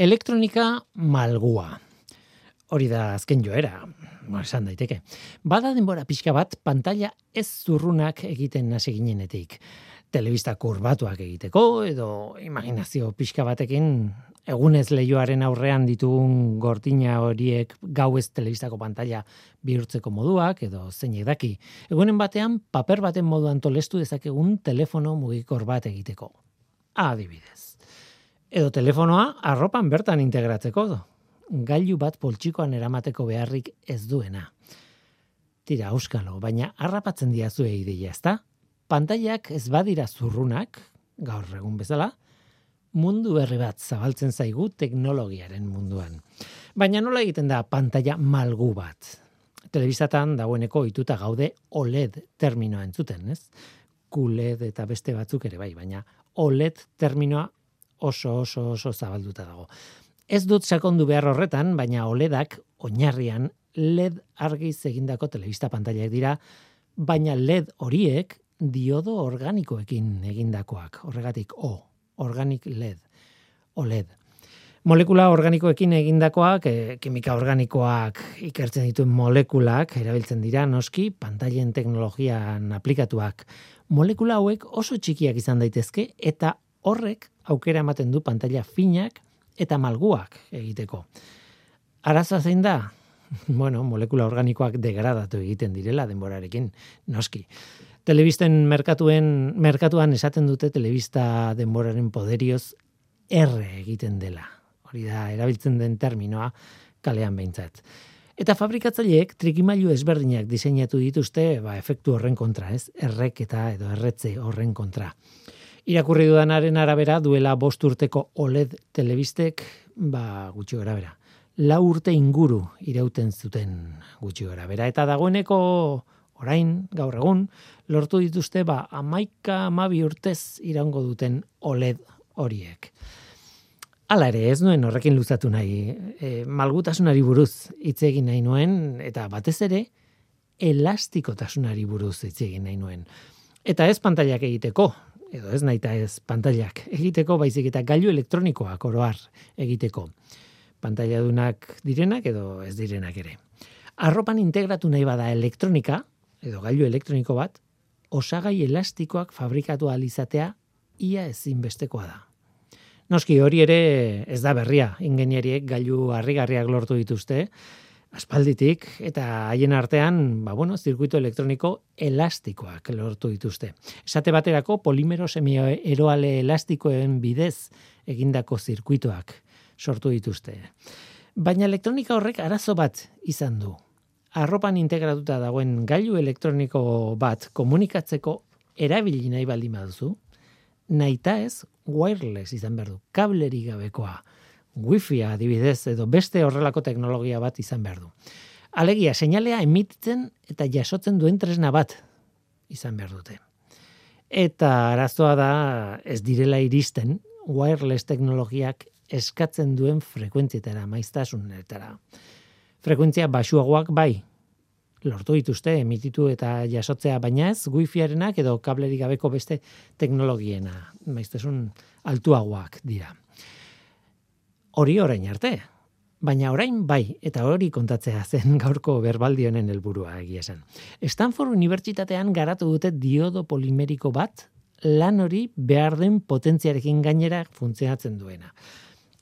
Elektronika malgua. Hori da azken joera, ba, esan daiteke. Bada denbora pixka bat, pantalla ez zurrunak egiten hasi ginenetik. Telebista kurbatuak egiteko, edo imaginazio pixka batekin egunez leioaren aurrean ditugun gortina horiek gauez telebistako pantalla bihurtzeko moduak, edo zeinek daki. Egunen batean, paper baten moduan tolestu dezakegun telefono mugikor bat egiteko. Adibidez. Edo telefonoa arropan bertan integratzeko do. Gailu bat poltsikoan eramateko beharrik ez duena. Tira, euskalo, baina harrapatzen diazu ideia, ezta? Pantailak ez badira zurrunak, gaur egun bezala, mundu berri bat zabaltzen zaigu teknologiaren munduan. Baina nola egiten da pantalla malgu bat? Telebistatan dagoeneko ituta gaude OLED terminoa entzuten, ez? QLED eta beste batzuk ere bai, baina OLED terminoa oso oso oso zabalduta dago. Ez dut sakondu behar horretan, baina OLEDak oinarrian LED argiz egindako telebista pantailak dira, baina LED horiek diodo organikoekin egindakoak, horregatik O, organic LED, OLED. Molekula organikoekin egindakoak, e, kimika organikoak ikertzen dituen molekulak erabiltzen dira noski pantailen teknologian aplikatuak. Molekula hauek oso txikiak izan daitezke eta horrek aukera ematen du pantalla finak eta malguak egiteko. Araza zein da? Bueno, molekula organikoak degradatu egiten direla denborarekin, noski. Telebisten merkatuen, merkatuan esaten dute telebista denboraren poderioz erre egiten dela. Hori da, erabiltzen den terminoa kalean behintzat. Eta fabrikatzaileek trikimailu ezberdinak diseinatu dituzte, ba, efektu horren kontra, ez? Errek eta edo erretze horren kontra. Irakurri dudanaren arabera duela bost urteko OLED telebistek, ba, gutxi gara bera. La urte inguru irauten zuten gutxi gara bera. Eta dagoeneko orain, gaur egun, lortu dituzte ba amaika amabi urtez irango duten OLED horiek. Hala ere, ez nuen horrekin luzatu nahi, e, malgutasunari buruz hitz egin nahi nuen, eta batez ere, elastikotasunari buruz hitz egin nahi nuen. Eta ez pantailak egiteko, edo ez nahi ez pantailak egiteko, baizik eta gailu elektronikoak oroar egiteko. Pantaila dunak direnak edo ez direnak ere. Arropan integratu nahi bada elektronika, edo gailu elektroniko bat, osagai elastikoak fabrikatu alizatea ia ezinbestekoa da. Noski hori ere ez da berria, ingenieriek gailu harrigarriak lortu dituzte, aspalditik eta haien artean, ba bueno, zirkuito elektroniko elastikoak lortu dituzte. Esate baterako polimero semieroale elastikoen bidez egindako zirkuitoak sortu dituzte. Baina elektronika horrek arazo bat izan du arropan integratuta dagoen gailu elektroniko bat komunikatzeko erabili nahi baldin baduzu, naita ez wireless izan behar du, kableri gabekoa, wifi adibidez edo beste horrelako teknologia bat izan behar du. Alegia, seinalea emititzen eta jasotzen duen tresna bat izan behar dute. Eta arazoa da ez direla iristen wireless teknologiak eskatzen duen frekuentzietara, maiztasunetara frekuentzia basuagoak bai lortu dituzte emititu eta jasotzea baina ez wifiarenak edo kablerik gabeko beste teknologiena maiztesun altuagoak dira hori orain arte. Baina orain bai eta hori kontatzea zen gaurko berbaldi honen helburua egia zen Stanford Unibertsitatean garatu dute diodo polimeriko bat lan hori behar den potentziarekin gainera funtzionatzen duena.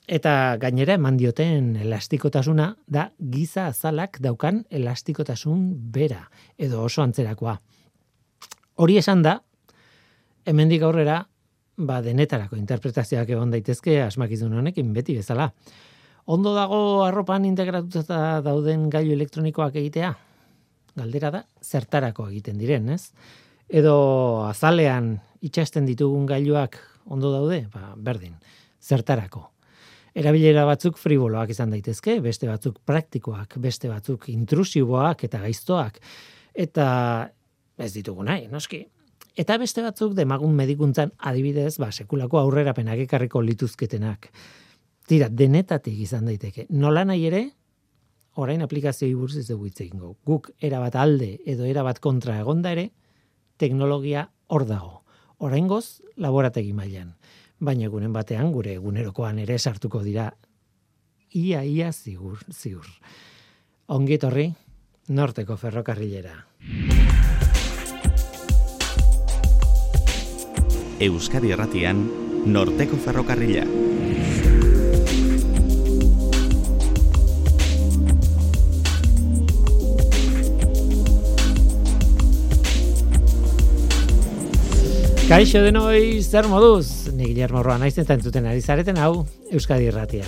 Eta gainera eman dioten elastikotasuna da giza azalak daukan elastikotasun bera edo oso antzerakoa. Hori esan da, hemendik aurrera, ba denetarako interpretazioak egon daitezke asmakizun honekin beti bezala. Ondo dago arropan integratuta dauden gailu elektronikoak egitea? Galdera da, zertarako egiten diren, ez? Edo azalean itxasten ditugun gailuak ondo daude? Ba, berdin, zertarako? erabilera batzuk friboloak izan daitezke, beste batzuk praktikoak, beste batzuk intrusiboak eta gaiztoak. Eta ez ditugu nahi, noski. Eta beste batzuk demagun medikuntzan adibidez, ba, sekulako aurrera penak ekarriko lituzketenak. Tira, denetatik izan daiteke. Nola nahi ere, orain aplikazio buruz ez dugu itzekingo. Guk erabat alde edo erabat kontra egonda ere, teknologia hor dago. Oraingoz laborategi mailan baina egunen batean gure egunerokoan ere sartuko dira ia ia zigur, ziur. Ongi etorri, norteko ferrokarrilera. Euskadi Erratian, norteko ferrokarrila. Kaixo denoi, zer moduz? Ni Guillermo Roa naiz eta entzuten ari zareten hau Euskadi Irratia.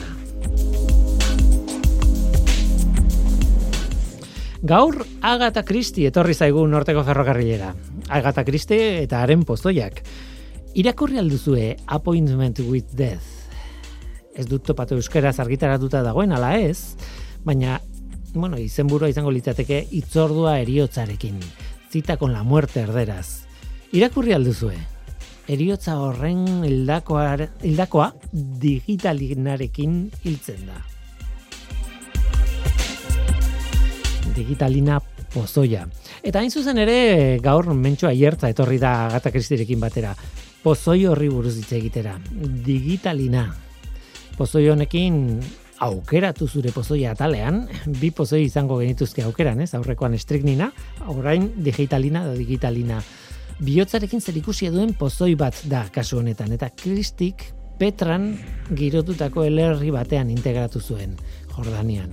Gaur Agatha Christie etorri zaigu norteko ferrokarrilera. Agatha Christie eta haren pozoiak. Irakurri alduzue Appointment with Death. Ez dut topatu euskaraz argitaratuta dagoen ala ez, baina bueno, izenburua izango litzateke itzordua eriotzarekin. Zita con la muerte erderaz. Irakurri alduzue. Eriotza horren hildakoa, hildakoa digitalinarekin hiltzen da. Digitalina pozoia. Eta hain zuzen ere gaur mentsua hiertza etorri da Agatha Christierekin batera. Pozoi horri buruz hitz egitera. Digitalina. Pozoi honekin aukeratu zure pozoia atalean, bi pozoi izango genituzke aukeran, ez? Aurrekoan estriknina, orain digitalina da digitalina bihotzarekin zer ikusi duen pozoi bat da kasu honetan eta Kristik Petran girotutako elerri batean integratu zuen Jordanian.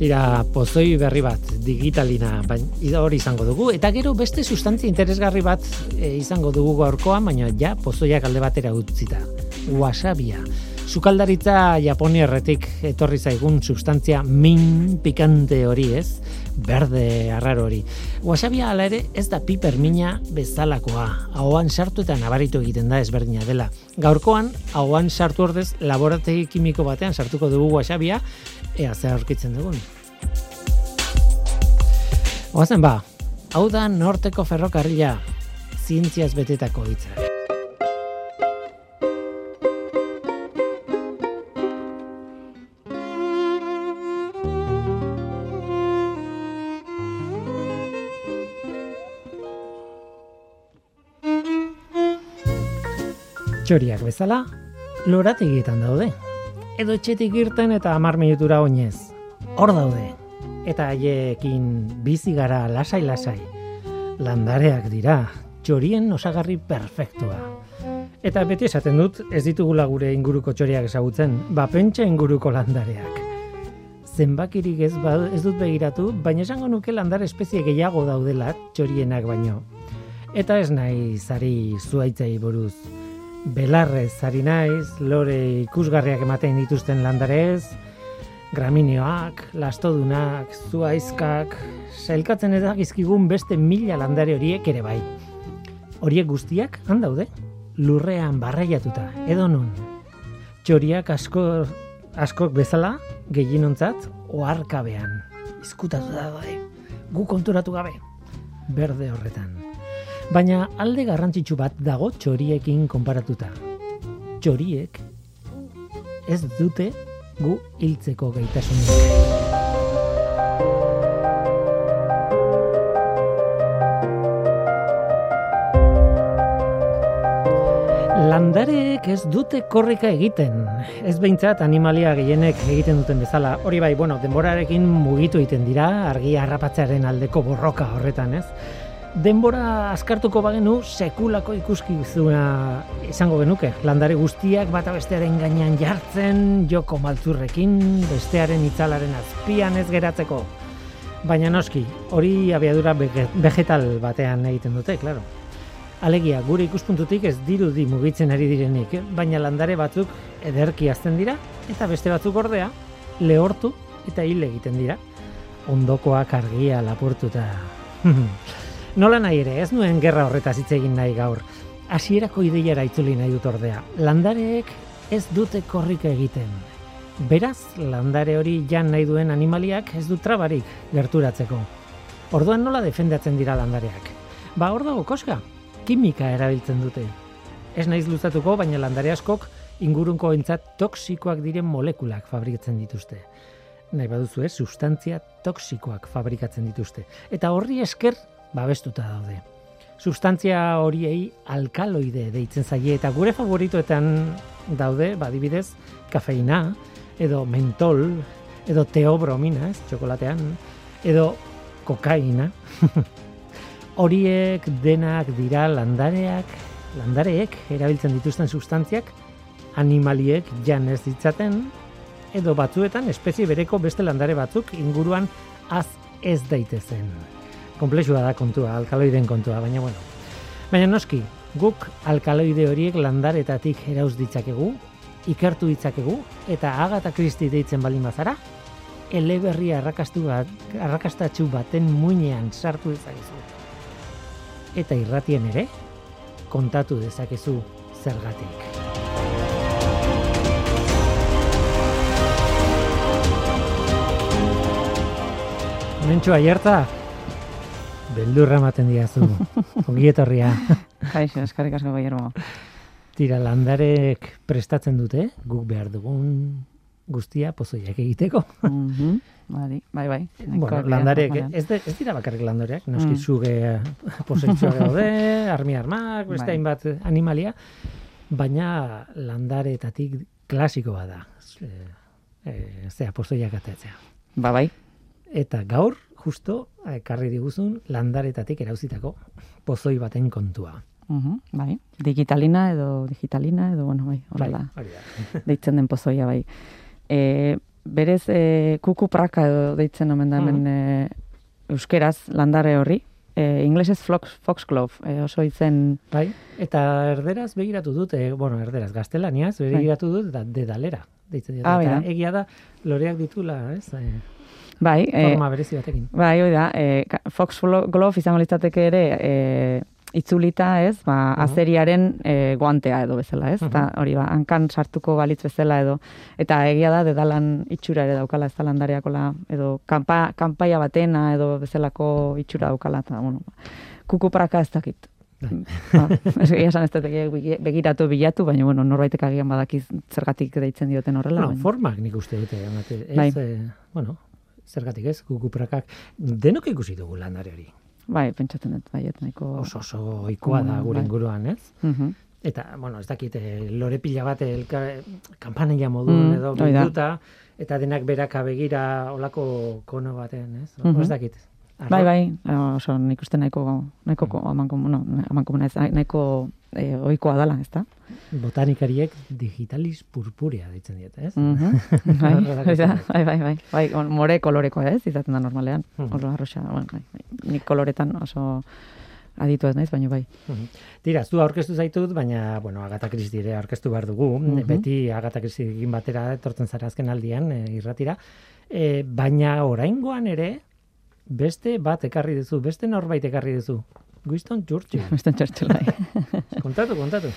Tira, pozoi berri bat, digitalina, baina hori izango dugu. Eta gero beste sustantzia interesgarri bat e, izango dugu gaurkoan, baina ja pozoiak alde batera utzita. Wasabia. Sukaldaritza Japoniarretik etorri zaigun sustantzia min pikante hori ez, berde arraro hori. Wasabia ala ere ez da piper mina bezalakoa, ahoan sartu eta nabaritu egiten da ezberdina dela. Gaurkoan, ahoan sartu ordez laborategi kimiko batean sartuko dugu wasabia, ea zer aurkitzen dugun. Oazen ba, hau da norteko ferrokarria, zientziaz betetako hitzak. Txoriak bezala, lorategietan daude. Edo etxetik irten eta amar minutura oinez. Hor daude. Eta haiekin bizi gara lasai-lasai. Landareak dira, txorien osagarri perfektua. Eta beti esaten dut, ez ditugula gure inguruko txoriak ezagutzen, ba pentsa inguruko landareak. Zenbakirik ez, ba, ez dut begiratu, baina esango nuke landare espezie gehiago daudela txorienak baino. Eta ez nahi zari zuaitzai buruz belarrez ari naiz, lore ikusgarriak ematen dituzten landarez, graminioak, lastodunak, zuaizkak, sailkatzen ez gizkigun beste mila landare horiek ere bai. Horiek guztiak, handaude, lurrean barraiatuta, edo nun. Txoriak asko, askok bezala, gehienontzat, oarkabean. Izkutatu da bai, gu konturatu gabe, berde horretan. Baina alde garrantzitsu bat dago txoriekin konparatuta. Txoriek ez dute gu hiltzeko gaitasunik. Landareek ez dute korrika egiten. Ez behintzat animalia gehienek egiten duten bezala. Hori bai, bueno, denborarekin mugitu egiten dira, argia harrapatzearen aldeko borroka horretan, ez? Denbora askartuko bagenu sekulako ikuski zuena izango genuke. Landare guztiak bata bestearen gainean jartzen, joko maltzurrekin, bestearen itzalaren azpian ez geratzeko. Baina noski, hori abiadura vegetal batean egiten dute, claro. Alegia, gure ikuspuntutik ez dirudi mugitzen ari direnik, baina landare batzuk ederki azten dira, eta beste batzuk ordea, lehortu eta hil egiten dira. Ondokoak argia lapurtuta. Nola nahi ere, ez nuen gerra horretaz hitz egin nahi gaur. Hasierako ideiara itzuli nahi dut ordea. Landareek ez dute korrika egiten. Beraz, landare hori jan nahi duen animaliak ez du trabarik gerturatzeko. Orduan nola defendatzen dira landareak? Ba, hor dago koska, kimika erabiltzen dute. Ez naiz luzatuko, baina landare askok ingurunko entzat toksikoak diren molekulak fabrikatzen dituzte. Nahi baduzu ez, sustantzia toksikoak fabrikatzen dituzte. Eta horri esker babestuta daude. Substantzia horiei alkaloide deitzen zaie eta gure favoritoetan daude, badibidez, kafeina, edo mentol, edo teobromina, ez, txokolatean, edo kokaina. Horiek denak dira landareak, landareek erabiltzen dituzten substantziak animaliek jan ez ditzaten edo batzuetan espezie bereko beste landare batzuk inguruan az ez daitezen. Komplexua da kontua, alkaloiden kontua, baina bueno. Baina noski, guk alkaloide horiek landaretatik erauz ditzakegu, ikertu ditzakegu, eta Agatha Christie deitzen baldin bazara, eleberria arrakastu bat, arrakastatxu baten muinean sartu dezakezu. Eta irratien ere, kontatu dezakezu zergatik. Mentxo aierta, beldurra ematen diazu, ongietorria. Kaixo, eskarrik asko Guillermo. Tira, landarek prestatzen dute, guk behar dugun guztia pozoiak egiteko. Mhm, Bai, bai, bai. bueno, landarek, ez, de, ez dira bakarrik landareak, noski Mm. zuge pozoitxoa daude, armi armak, beste Bai. hainbat animalia, baina landaretatik klasiko bada, e, e, zea pozoiak ateatzea. Ba, bai. Eta gaur, justo, ekarri diguzun, landaretatik erauzitako pozoi baten kontua. Mhm, bai. Digitalina edo digitalina edo, bueno, bai, Bai, horrela. da. deitzen den pozoia bai. E, berez e, kuku praka edo deitzen omen da hemen e, euskeraz landare horri. E, inglesez fox, foxglove, e, oso itzen Bai, eta erderaz begiratu dut, e, bueno, erderaz gaztelaniaz, begiratu dut, da, dedalera. Deitzen diote. Ah, eta mira. egia da, loreak ditula, ez? E, bai, e, forma berezi batekin. bai, hoi da, e, ka- foxglove izango litzateke ere e, itzulita, ez, ba, Mhm. azeriaren e, guantea edo bezala, ez? Eta hori ba, hankan sartuko balitz bezala edo eta egia da dedalan itxura ere daukala ez da landareakola edo kanpa, kanpaia batena edo bezalako itxura daukala eta bueno, kukupraka ez dakit. Bai. ba, ez egia esan ez dut begi- begiratu bilatu, baina bueno, norbaitek agian badakiz zergatik deitzen dioten horrela. Bueno, baina- formak nik uste dute, ez, Bai. e, bueno, zergatik ez, kukuprakak, denok ikusi dugu landare hori. Bai, pentsatzen dut, bai, nahiko... Oso oso ohikoa da Bai. gure inguruan, ez? Mhm. Eta, bueno, ez dakit, eh, lore pila bat elka, kampanilla modun Mm, edo bilduta, eta denak beraka begira olako kono baten, ez? Mhm. Ez dakit. Arro- Bai, bai, oso nik uste nahiko, nahiko ko, amankomun, no, amankomuna ez, nahiko e, ohikoa dala, ez da? Botanikariek digitalis purpurea deitzen diete, ez? Mhm. bai, Horrelako hori da, bai, bai, bai, bai, on- more kolorekoa ez, izaten da normalean, Mhm. oro arroxa, bueno, bai, bai, nik koloretan oso aditu ez naiz, baina bai. Mhm. Tira, zu aurkeztu zaitut, baina, bueno, Agatha Christie aurkeztu behar dugu. Mhm. Beti Agatha Christiekin batera etortzen zara azken aldian, e, irratira. E, baina oraingoan ere, beste bat ekarri duzu, beste norbait ekarri duzu. Winston Churchill. Beste txortxela, bai. kontatu, kontatu.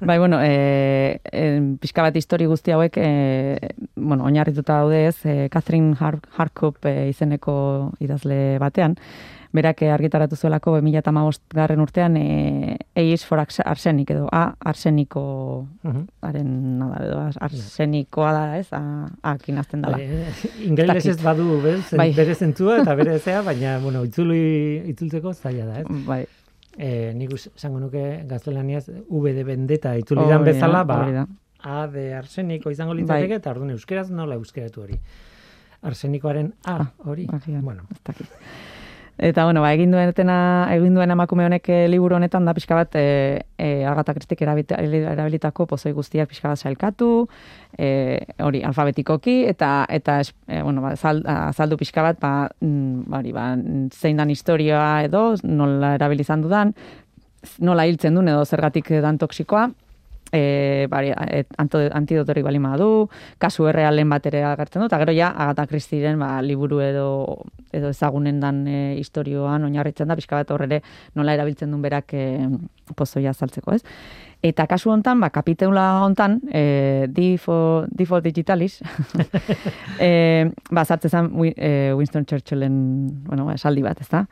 Bai, bueno, e, e, pixka bat histori guzti hauek, e, bueno, oinarrituta daude ez, e, Catherine Har Harkup e, izeneko idazle batean, berak e, argitaratu zuelako 2015 garren urtean e, is for Arse- Arsenic edo A arseniko Mhm. haren nada, edo ars- arsenikoa da ez, a, akin azten dela. Bai, Ingeles ez badu, bez, Bai. bere zentzua eta bere zea, baina, bueno, itzuli, itzultzeko zaila da, ez? Bai, E, nik esango nuke gaztelaniaz V de vendetta itzulidan da, bezala, ba, da. A de arseniko izango litzateke, Bai. eta orduan euskeraz nola euskeratu hori. Arsenikoaren A Ah, hori. agian. Bueno, ez. Eta bueno, ba, egin duetena, egin duen emakume honek eh, liburu honetan da pixka bat e, e, Agatha Christik erabilitako pozoi guztiak pixka bat sailkatu, e, hori alfabetikoki eta eta e, bueno, ba, zal- azaldu pixka bat ba, mm, hori, ba, zein dan historia edo nola erabili izan dudan, nola hiltzen duen edo zergatik dan toksikoa, e, bari, anto- antidotorik bali du, kasu errealen bat ere agertzen du, eta gero ja, Agatha Christieren ba, liburu edo, edo ezagunen dan e, historioan oinarritzen da, pixka bat horre nola erabiltzen duen berak e, pozoia saltzeko, ez? Eta kasu hontan, ba, kapitula hontan, e, D for, D for Digitalis, e, ba, sartzen zen Wi- e, Winston Churchillen, bueno, ba, esaldi bat, ezta?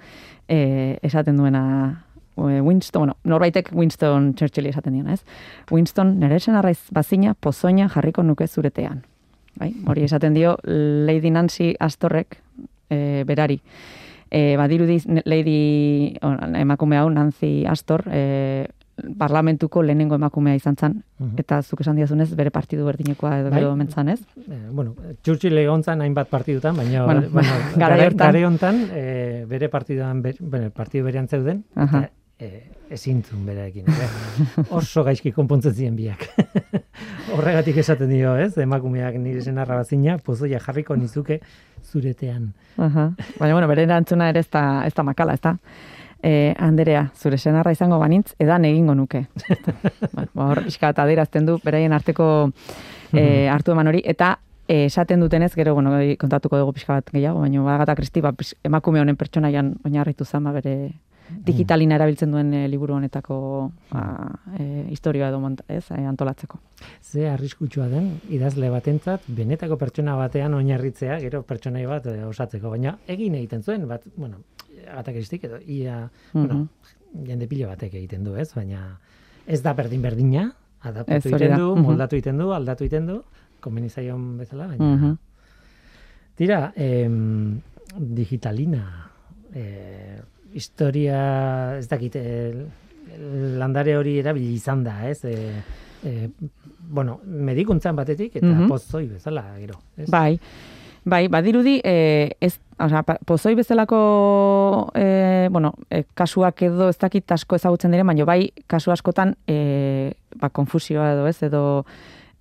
E, esaten duena, Winston, bueno, norbaitek Winston Churchilli esaten diona, ez? Winston, nire esan arraiz bazina pozoina jarriko nuke zuretean. Bai? Hori esaten dio Lady Nancy Astorrek e, berari. E, badirudi Lady o, emakume hau Nancy Astor, e, parlamentuko lehenengo emakumea izan zen, Mhm. eta zuk esan diazunez bere partidu berdinekoa edo Bai. gero mentzan, ez? Eh, bueno, Churchill egon zan hainbat partidutan, baina Bueno, bueno, garai, hortan. garai hontan, eh, bere partiduan, ber, bueno, partidu berean zeuden, Aha. eta eh, ezin zuen berarekin. eh. Oso gaizki konpontzen ziren biak. Horregatik esaten dio, ez? Emakumeak nire senarra bazina, pozoia jarriko nizuke zuretean. Aha. Baina, bueno, bere erantzuna ere ez da, ez da makala, ez da? E, Anderea, zure senarra izango banintz, edan egingo nuke. ba, hor, pixka eta adierazten du, beraien arteko e, hartu eman hori, eta e, esaten dutenez, gero, bueno, kontatuko dugu pixka bat gehiago, baina Agata Kristi, ba, emakume honen pertsonaian oinarritu zan, ba, bere digitalina erabiltzen duen e, liburu honetako ba, e, historioa edo monta, ez, e, antolatzeko. Ze arriskutsua den, idazle batentzat, benetako pertsona batean oinarritzea, gero pertsonai bat eh, osatzeko. Baina egin egiten zuen, bat, bueno, atakristik edo ia, bueno, jende pilo batek egiten du, ez? Baina ez da berdin berdina, adaptatu egiten du, Mhm. moldatu egiten du, aldatu egiten du, komeni zaion bezala, baina... Mhm. Tira, em, digitalina, eh, historia, ez dakit, eh, landare hori erabili izan da, ez? Eh, eh, bueno, medikuntzan batetik eta Mhm. pozoi bezala, gero. Ez? Bai, bai, badirudi, e, ez, pa- pozoi bezalako, e, bueno, e, kasuak edo ez dakit asko ezagutzen diren, baina bai, kasu askotan, e, ba, konfusioa edo ez, edo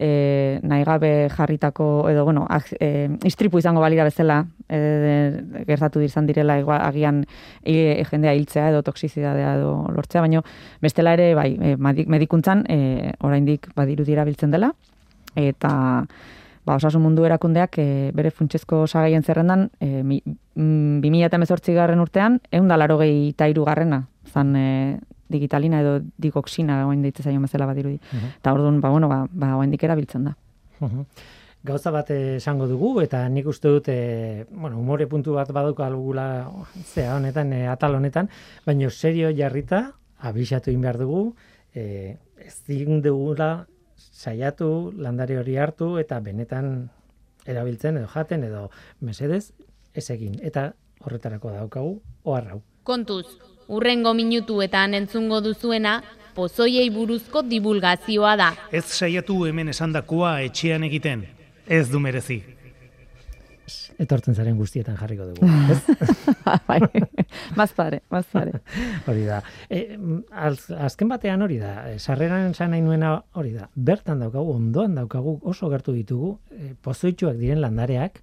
e, nahi gabe jarritako, edo, bueno, ag, e, istripu izango balira bezala, e, gertatu izan direla, igual, agian e, jendea hiltzea edo toksizidadea edo lortzea, baina bestela ere, bai, e, medikuntzan, e, oraindik badirudi erabiltzen dela, eta ba, osasun mundu erakundeak e, bere funtsezko osagaien zerrendan e, mi, mm, 2018 garren urtean, egun da laro garrena, zan e, digitalina edo digoxina, oain deitzen zaio bezala badirudi. Mhm. Eta orduan, ba, bueno, ba, ba oraindik erabiltzen da. Mhm. Gauza bat esango dugu, eta nik uste dut, e, bueno, umore puntu bat baduko algula zea honetan, e, atal honetan, baina serio jarrita, abisatu egin behar dugu, e, ez dugula saiatu, landare hori hartu, eta benetan erabiltzen edo jaten edo mesedez ez egin. Eta horretarako daukagu, oharrau. Kontuz, urrengo minutuetan entzungo duzuena, pozoiei buruzko divulgazioa da. Ez saiatu hemen esandakoa etxean egiten. Ez du merezi. Etortzen zaren guztietan jarriko dugu. Ez? bai, mazpare, mazpare. Hori da. E, az, azken batean hori da. E, sarreran esan nahi nuena hori da. Bertan daukagu, ondoan daukagu, oso gertu ditugu, e, pozoitxuak diren landareak,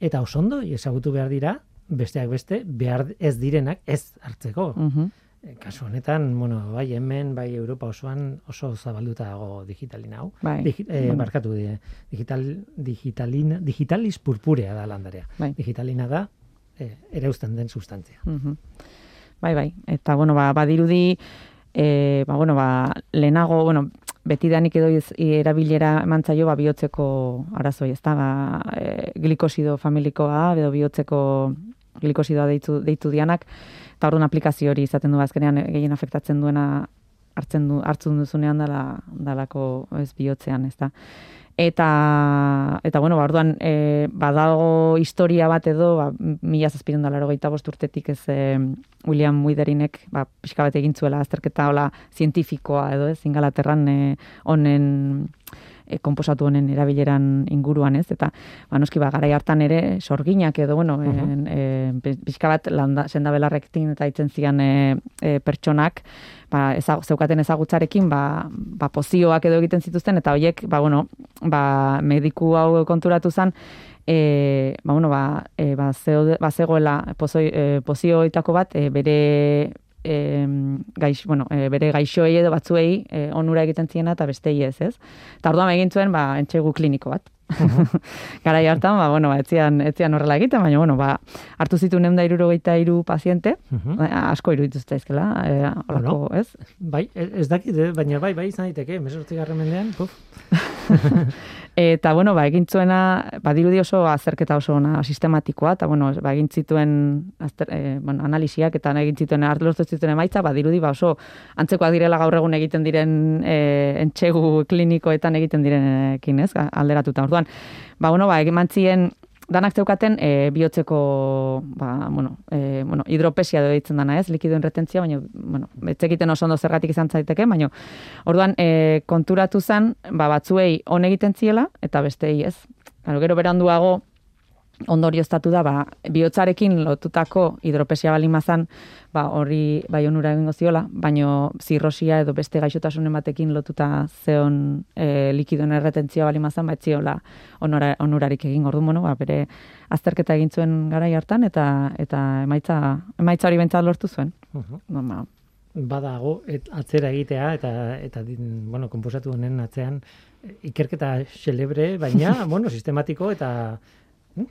eta oso ondo ezagutu behar dira, besteak beste, behar ez direnak ez hartzeko. Mhm. E, kasu honetan, bueno, bai hemen, bai Europa osoan oso zabalduta dago digitalina hau. Bai. Digi, e, Bueno. barkatu, di- digital, digitalina, digitalis purpurea da landarea. Bai. Digitalina da, e, ereusten den sustantzia. Mhm. Bai, bai. Eta, bueno, ba, badirudi, e, ba, bueno, ba, lehenago, bueno, beti danik edo iz- erabilera eman zaio, ba, bihotzeko arazoi, ez da, ba, e, glikosido familikoa, edo bihotzeko glikosidoa deitu, deitu dianak, eta orduan aplikazio hori izaten du azkenean gehien afektatzen duena hartzen du hartzen duzunean dala dalako ez bihotzean, ez da. Eta, eta bueno, ba, orduan, e, badago historia bat edo, ba, mila zazpiren dalaro bost urtetik ez e, William Witherinek, ba, pixka bat egin zuela azterketa hola zientifikoa edo ez, ingalaterran e, honen e, komposatu honen erabileran inguruan ez, eta ba, noski ba, garai hartan ere sorginak edo, bueno, uh Mhm. e, pixka bat landa, senda belarrekin eta itzen zian e, e, pertsonak, ba, ezag, zeukaten ezagutzarekin, ba, ba, pozioak edo egiten zituzten, eta hoiek, ba, bueno, ba, mediku hau konturatu zen, e, ba, bueno, ba, e, ba, zeo, ba, zegoela e, pozioitako bat, e, bere e, gaix, bueno, e, bere gaixoei edo batzuei e, onura egiten ziena eta bestei ez, ez? Eta orduan egin zuen, ba, entxegu kliniko bat. Garai hartan, ba, bueno, ba, etzian, etzian horrela egiten, baina, bueno, ba, hartu zitu neunda irurogeita iru paziente, Mhm. Ba, asko iruditu zaizkela, e, holako, Bueno. ez? Bai, ez dakit, eh, baina bai, bai izan daiteke, mesortzigarren mendean, puf. Eta, bueno, ba, egin zuena, badirudi oso azerketa oso ona sistematikoa, eta, bueno, ba, egin zituen azter, e, bueno, analisiak, eta egin zituen hartlortu zituen emaitza, badirudi ba, oso antzekoak direla gaur egun egiten diren e, entxegu klinikoetan egiten direnekin, ez, alderatuta. Orduan, ba, bueno, ba, egin mantzien danak zeukaten e, bihotzeko, ba, bueno, e, bueno, hidropesia deitzen dana ez, likidoen retentzia, baina, bueno, etzekiten oso ondo zergatik izan zaiteke, baina, orduan, e, konturatu zen, ba, batzuei on egiten ziela, eta bestei ez. Claro, gero beranduago, ondorioztatu da, ba, bihotzarekin lotutako hidropesia balimazan, ba, hori bai onura egingo ziola, baino zirrosia edo beste gaixotasunen batekin lotuta zeon e, likidoen erretentzioa balimazan, ba, etziola onora, onurarik egin ordu mono, ba, bere azterketa egin zuen garai hartan, eta eta emaitza, emaitza hori bentsat lortu zuen. Mhm. Ba, Badago, et, atzera egitea, eta, eta bueno, komposatu honen atzean, eh, ikerketa celebre, baina, bueno, sistematiko eta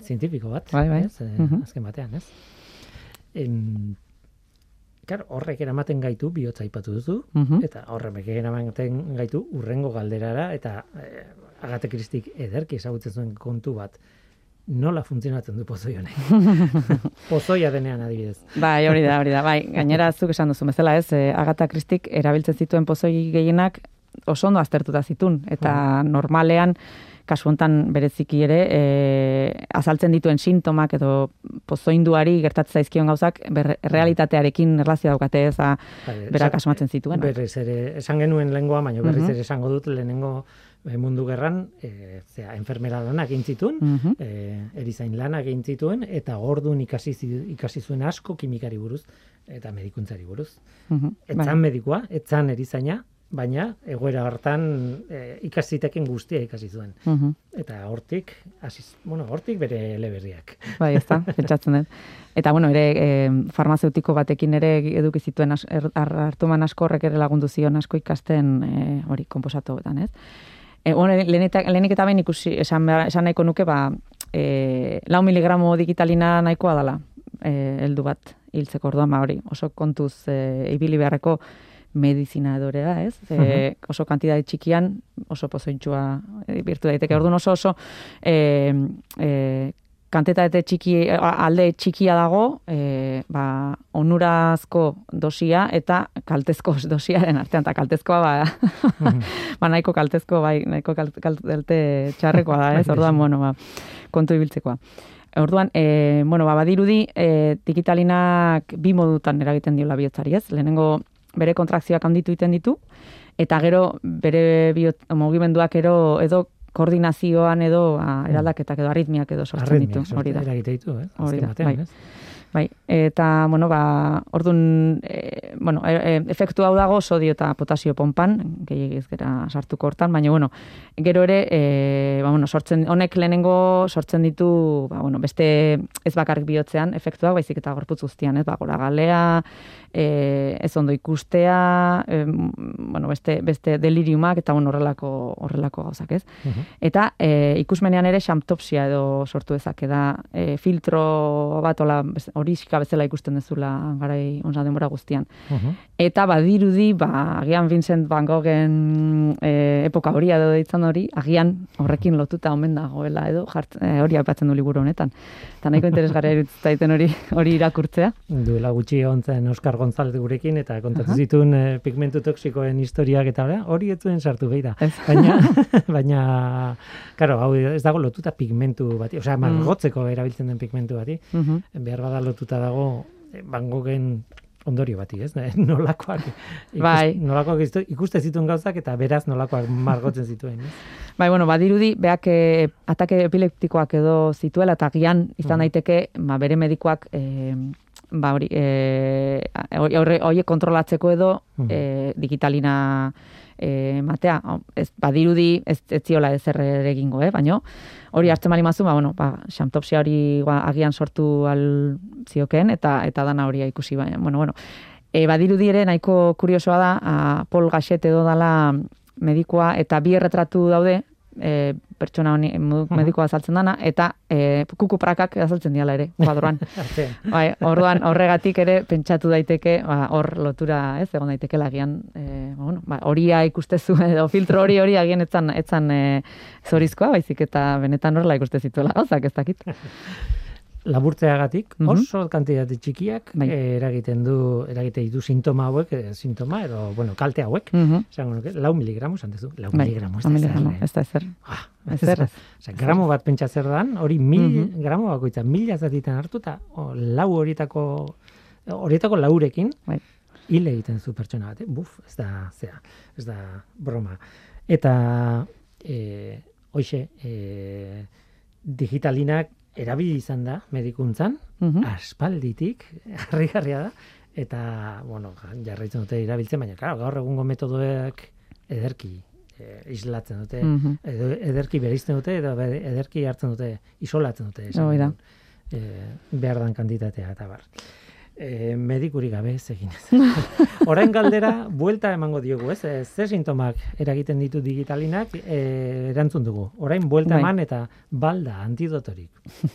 zientifiko bat. Bai, bai. Ez? Eh, Mhm. Azken batean, ez? Em, Kar, horrek eramaten gaitu, bihotza aipatu duzu, Mhm. eta horrek eramaten gaitu urrengo galderara, eta eh, Agate Kristik ederki ezagutzen zuen kontu bat, nola funtzionatzen du pozoi honek. Pozoia denean adibidez. Bai, hori da, hori da. Bai, gainera zuk esan duzu bezala, ez? E, Agatha Christik erabiltzen zituen pozoi gehienak oso ondo aztertuta zitun eta normalean kasu hontan bereziki ere e, azaltzen dituen sintomak edo pozoinduari gertatzen zaizkion gauzak ber, realitatearekin erlazioa daukate ez da Bai, berak asmatzen zituen. Berriz ere, esan genuen lengoa, baina berriz ere esango dut lehenengo eh, mundu gerran, e, zera, enfermera lanak egin zituen, e, erizain lanak egin zituen, eta ordun ikasi, ikasi zuen asko kimikari buruz, eta medikuntzari buruz. Mhm. Etzan Bai. medikua, etzan erizaina, baina egoera hartan e, ikasiteken guztia ikasi zuen. Mhm. Eta hortik, hasi, bueno, hortik bere eleberriak. Bai, ez da, pentsatzen dut. Eta, bueno, ere, e, farmazeutiko batekin ere eduki zituen as, er, ar- hartuman asko horrek ere lagundu zion asko ikasten e, hori komposatuetan, ez? E, bueno, lehenik eta behin ikusi, esan, behar- esan nahiko nuke, ba, e, lau miligramo digitalina nahikoa dala, e, heldu bat hiltzeko orduan, ba, hori, oso kontuz e, ibili beharreko medizina edore da, ez? E, oso kantidade txikian, oso pozointxua e, birtu daiteke. Orduan oso oso e, e, kantitate txiki, alde txikia dago, e, ba, onurazko dosia eta kaltezko dosiaren artean, eta kaltezkoa ba, ba nahiko kaltezko, bai, nahiko kal- kalte txarrekoa da, ez? Orduan, bueno, ba, kontu ibiltzekoa. Orduan, e, bueno, ba, badirudi, e, digitalinak bi modutan eragiten diola bihotzari, ez? Lehenengo bere kontrakzioak handitu egiten ditu, eta gero bere biot, mugimenduak ero edo koordinazioan edo ba, eraldaketak edo aritmiak edo sortzen ditu, Arritmiak hori da. eragite ditu, eh? Hori da, batean, bai. ez? Bai, eta, bueno, ba, orduan, e, bueno, e, e, efektu hau dago sodio eta potasio pompan, gehiagiz gera sartuko hortan, baina, bueno, gero ere, e, ba, bueno, sortzen, honek lehenengo sortzen ditu, ba, bueno, beste ez bakarrik bihotzean efektuak, baizik eta gorputz guztian, ez, ba, gora galea, e, ez ondo ikustea, e, bueno, beste, beste deliriumak, eta, bueno, horrelako, horrelako gauzak, ez? Mhm. Eta e, ikusmenean ere xamtopsia edo sortu dezake da e, filtro bat ola horixka bezala ikusten dezula garai onza denbora guztian. Mhm. Eta badirudi, ba, agian Vincent Van Goghen e, epoka hori edo deitzen hori, agian horrekin lotuta omen dagoela edo jart, e, hori aipatzen du liburu honetan. Eta nahiko interesgarria iruditzen zaiten hori hori irakurtzea. Duela gutxi egon zen Oskar González gurekin eta kontatu zituen eh, pigmentu toksikoen historiak eta hori, hori ez zuen sartu behi da. Ez. Baina, baina, karo, hau ez dago lotuta pigmentu bati, osea, margotzeko erabiltzen den pigmentu bati, behar bada lotuta dago eh, Van Goghen ondorio bati, ez? Eh, Nolakoak, ikus, Bai. nolakoak ikuste zituen gauzak eta beraz nolakoak margotzen zituen, ez? Bai, bueno, badirudi, beak e, atake epileptikoak edo zituela, eta gian izan Mhm. daiteke, ba, bere medikoak, e, ba, hori, e, horre, horiek kontrolatzeko edo Mhm. e, digitalina e, matea. Ez, badirudi, ez, ez ziola ezer ere egingo, eh? baina hori hartzen bali mazu, ba, bueno, ba, xamtopsia hori ba, agian sortu al zioken, eta eta dana hori ikusi, baina, bueno, bueno. E, badirudi ere nahiko kuriosoa da, a, Paul Gachet edo dala medikoa, eta bi erretratu daude, e, pertsona honi mu- medikoa azaltzen dana, eta e, kuku prakak azaltzen diala ere, kuadroan. Bai, orduan horregatik ere pentsatu daiteke, ba, hor lotura, ez, egon daiteke lagian, e, bueno, ba, horia ikustezu, edo filtro hori hori agian etzan, etzan e, zorizkoa, baizik eta benetan horrela ikuste zituela gauzak, ez dakit. laburtzeagatik Mhm. oso kantitate txikiak Bai. eh, eragiten du eragite ditu sintoma hauek, eh, sintoma edo bueno, kalte hauek. Mhm. Esango nuke, lau miligramo, esan duzu, lau Bai, miligramo, ez da ezer, eh? ez da ezer. Ah, ez. Osea, gramo bat pentsa zer dan, hori mil Mhm. gramo bakoitza, mila zatitan hartu, eta o, lau horietako, horietako laurekin, Bai. hil egiten zu pertsona bat, eh? buf, ez da, zea, ez da broma. Eta, e, hoxe, e, digitalinak erabili izan da medikuntzan, Mhm. aspalditik, harrigarria da, eta, bueno, jarraitzen dute erabiltzen, baina, claro, gaur egungo metodoek ederki e, islatzen dute, Mhm. edo ederki bereizten dute, edo ederki hartzen dute, isolatzen dute. esan dut. E, behar dan kantitatea, eta bar. E, medikurik gabe ez egin ez. Orain galdera, buelta emango diogu, ez? E, ze sintomak eragiten ditu digitalinak, e, erantzun dugu. Orain buelta Bai. eman eta balda, antidotorik.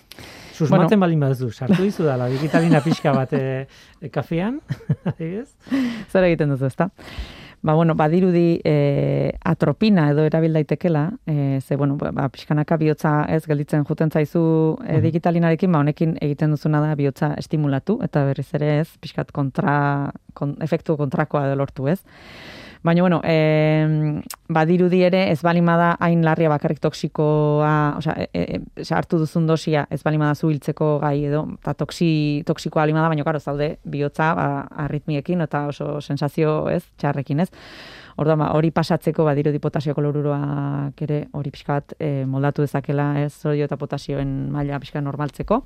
Susmatzen balin baduzu, sartu dizu dala digitalina pixka bat e, e, kafean, adibidez? Zer egiten duzu, ezta? Ba, bueno, badirudi e, atropina edo erabil daitekela, e, ze, bueno, ba, ba, pixkanaka bihotza ez gelditzen juten zaizu e, digitalinarekin, ba, honekin egiten duzuna da bihotza estimulatu, eta berriz ere ez, pixkat kontra, kon, efektu kontrakoa edo lortu ez. Baina, bueno, e, badirudi ere ez balimada hain larria bakarrik toksikoa, osea, e, e, e, hartu duzun dosia ez balimada zu hiltzeko gai edo, eta toksi, toksikoa balimada, baina, karo, zaude bihotza ba, arritmiekin eta oso sensazio ez, txarrekin ez. Orduan, ba, hori pasatzeko badirudi potasio kloruroak ere hori pixka bat e, moldatu dezakela ez sodio eta potasioen maila pixka normaltzeko.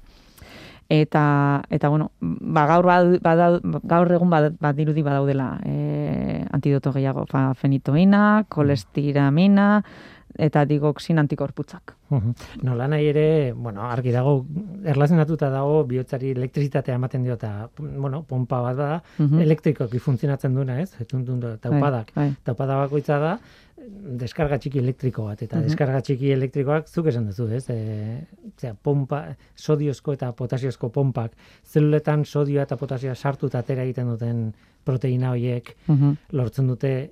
Eta, eta bueno, ba, gaur, bad, badau- gaur egun bad, badirudi badaudela e, antidoto gehiago, fa, fenitoina, kolestiramina, eta digoxin antikorputzak. Nola nahi ere, bueno, argi dago, erlazionatuta dago, bihotzari elektrizitatea ematen dio, eta, bueno, pompa bat bada, Mhm. elektrikoki funtzionatzen duena, ez? Etuntun da, taupadak. Bai, bai. Taupada bakoitza da, deskarga txiki elektriko bat, eta deskarga txiki elektrikoak zuk esan duzu, ez? E, zera, pompa, sodiozko eta potasiozko pompak, zeluletan sodioa eta potasioa sartu eta atera egiten duten proteina horiek lortzen dute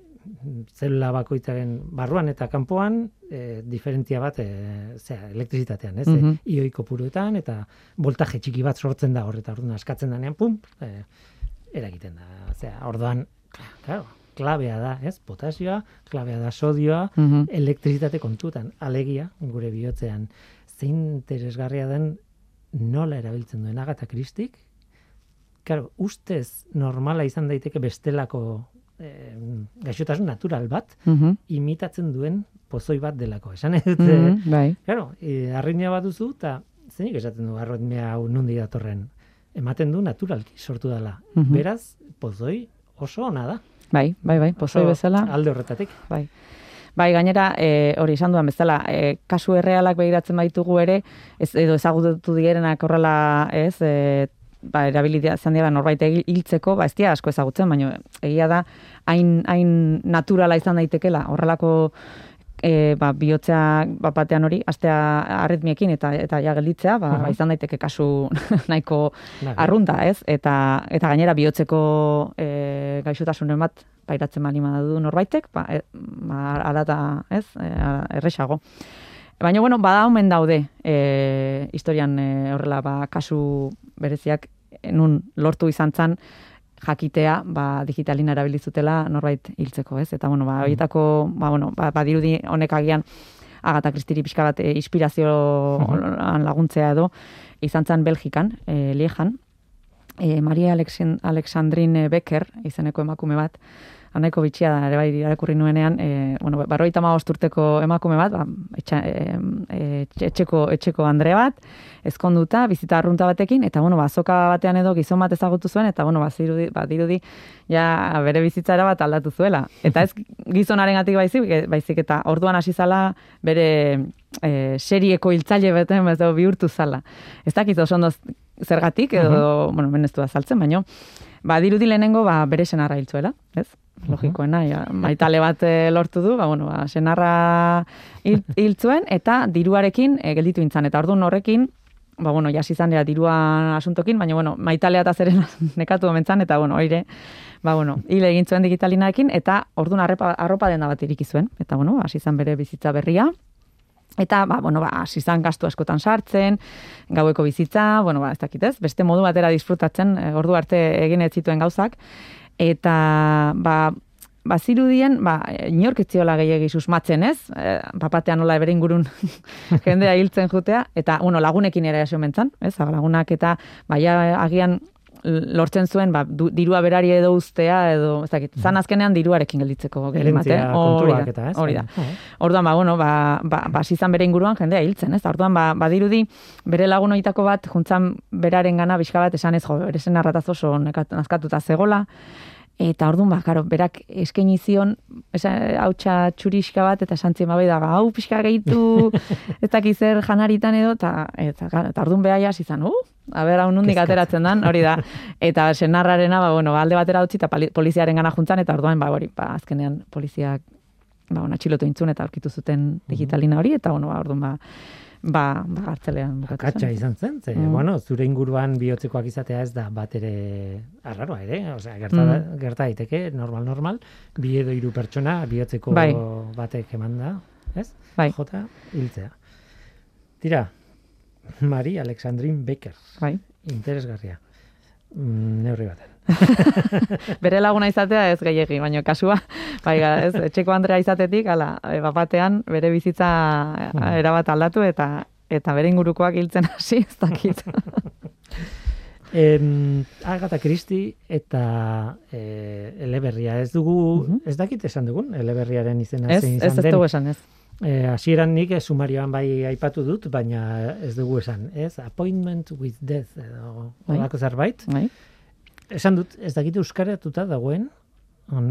zelula bakoitzaren barruan eta kanpoan e, diferentzia bat e, zera, elektrizitatean, ez? Mhm. E, ioi kopuruetan eta voltaje txiki bat sortzen da horreta orduan askatzen denean pum, e, eragiten da. Zera, orduan, claro, klabea da, ez? Potasioa, klabea da sodioa, Mhm. elektrizitate kontutan, alegia, gure bihotzean, zein interesgarria den nola erabiltzen duen Agatha Christik, Claro, ustez normala izan daiteke bestelako eh, gaixotasun natural bat, Mhm. imitatzen duen pozoi bat delako. Esan nahi dut, Mhm. Bai. claro, e, arritmia bat duzu, eta zeinik esaten du arritmia hau nundi datorren. Ematen du naturalki sortu dela. Mhm. Beraz, pozoi oso ona da. Bai, bai, bai, pozoi Oso bezala. Alde horretatik. Bai. Bai, gainera, e, hori esan duan bezala, e, kasu errealak begiratzen baitugu ere, ez, edo ezagutu direnak horrela, ez, e, ba, erabilidea izan dira norbait hil- hiltzeko, ba, ez dira asko ezagutzen, baina egia da, hain, hain naturala izan daitekela, horrelako e, ba, bihotzea bat batean hori, astea arritmiekin eta eta ja gelditzea, ba, Mhm. ba, izan daiteke kasu nahiko arrunta, ez? Eta eta gainera bihotzeko e, gaixotasunen bat pairatzen bali du norbaitek, ba, e, ba ala eta, ez? E, erresago. Baina bueno, bada omen daude e, historian e, horrela ba, kasu bereziak nun lortu izan zan jakitea, ba, digitalina erabili zutela norbait hiltzeko, ez? Eta bueno, ba horietako, ba bueno, ba, badirudi honek agian Agatha Christie pixka bat e, inspirazioan laguntzea edo izan zen Belgikan, e, Liejan, e, Maria Alexandrine Becker izeneko emakume bat, anaiko bitxia da, ere bai, irakurri nuenean, e, bueno, barroita urteko emakume bat, ba, etxa, e, e, etxeko, etxeko andre bat, ezkonduta, bizita arrunta batekin, eta, bueno, ba, azoka batean edo gizon bat ezagutu zuen, eta, bueno, ba, zirudi, ba, dirudi, ja, bere bizitzara bat aldatu zuela. Eta ez gizonaren gatik baizik, baizik, eta orduan hasi zala bere e, serieko hiltzaile beten edo bihurtu zala. Ez dakit oso ondo zergatik, edo, bueno, menestu da saltzen, baino, ba, dirudi lehenengo, ba, bere senarra hiltzuela, ez? Logikoena, ja, maitale bat e, lortu du, ba, bueno, ba, senarra hil, hiltzuen, eta diruarekin e, gelditu intzan, eta orduan horrekin, ba, bueno, jasi izan dira diruan asuntokin, baina, bueno, maitalea eta zeren nekatu omentzan, eta, bueno, oire, ba, bueno, hil egin zuen digitalinaekin, eta orduan arropa, arropa denda bat iriki zuen, eta, bueno, hasi izan bere bizitza berria, Eta, ba, bueno, ba, hasi zan gastu askotan sartzen, gaueko bizitza, bueno, ba, ez dakit ez, beste modu batera disfrutatzen, e, ordu arte egin ez zituen gauzak. Eta, ba, bazirudien, ba, inork ez ziola gehiagi susmatzen, ez? E, papatean nola ebere ingurun jendea hiltzen jutea, eta, bueno, lagunekin ere mentzan, ez? Ba, lagunak eta, baia agian lortzen zuen ba, du, dirua berari edo ustea edo ez dakit zan azkenean diruarekin gelditzeko gelimate kontuak eta ez? hori da. Orduan ba bueno ba ba, ba bere inguruan jendea hiltzen ez? Orduan ba badirudi bere lagun hoitako bat juntzan beraren gana bizka bat esan ez jo bere zen arrataz oso nazkatuta zegola Eta orduan ba, karo, berak eskaini zion, esa hautsa txuriska bat eta santzien bai da, hau pixka gehitu, ez dakiz zer janaritan edo, eta eta eta orduan beha ja izan, uh, a ber hau nundik ateratzen dan, hori da. Eta senarrarena, ba bueno, alde batera utzi ta poliziaren gana juntzan eta orduan ba hori, ba azkenean poliziak ba ona txilotu intzun eta aurkitu zuten digitalina hori eta bueno, ba orduan ba ba, ba hartzelean Katxa izan zen, ze, mm. bueno, zure inguruan bihotzekoak izatea ez da bat ere arraroa ere, osea, gerta, mm. gerta daiteke, normal, normal, bi edo hiru pertsona bihotzeko bai. batek eman da, ez? Bai. Jota, hiltzea. Tira, Mari Alexandrin Becker. Bai. Interesgarria. Mm, neurri baten. Bere laguna izatea ez gehiegi, baina kasua, bai, ez, etxeko Andrea izatetik, ala, e, bapatean, bere bizitza hmm. erabat aldatu eta eta bere ingurukoak hiltzen hasi, ez dakit. em, Agata Kristi eta e, eleberria ez dugu, mhm. ez dakit esan dugun, eleberriaren izena ez, zein izan ez, den. Ez, esan, ez. E, hasieran nik e, sumarioan bai aipatu dut, baina ez dugu esan, ez? Appointment with death, edo, bai. zerbait. Bai esan dut, ez dakit euskaratuta dagoen, on,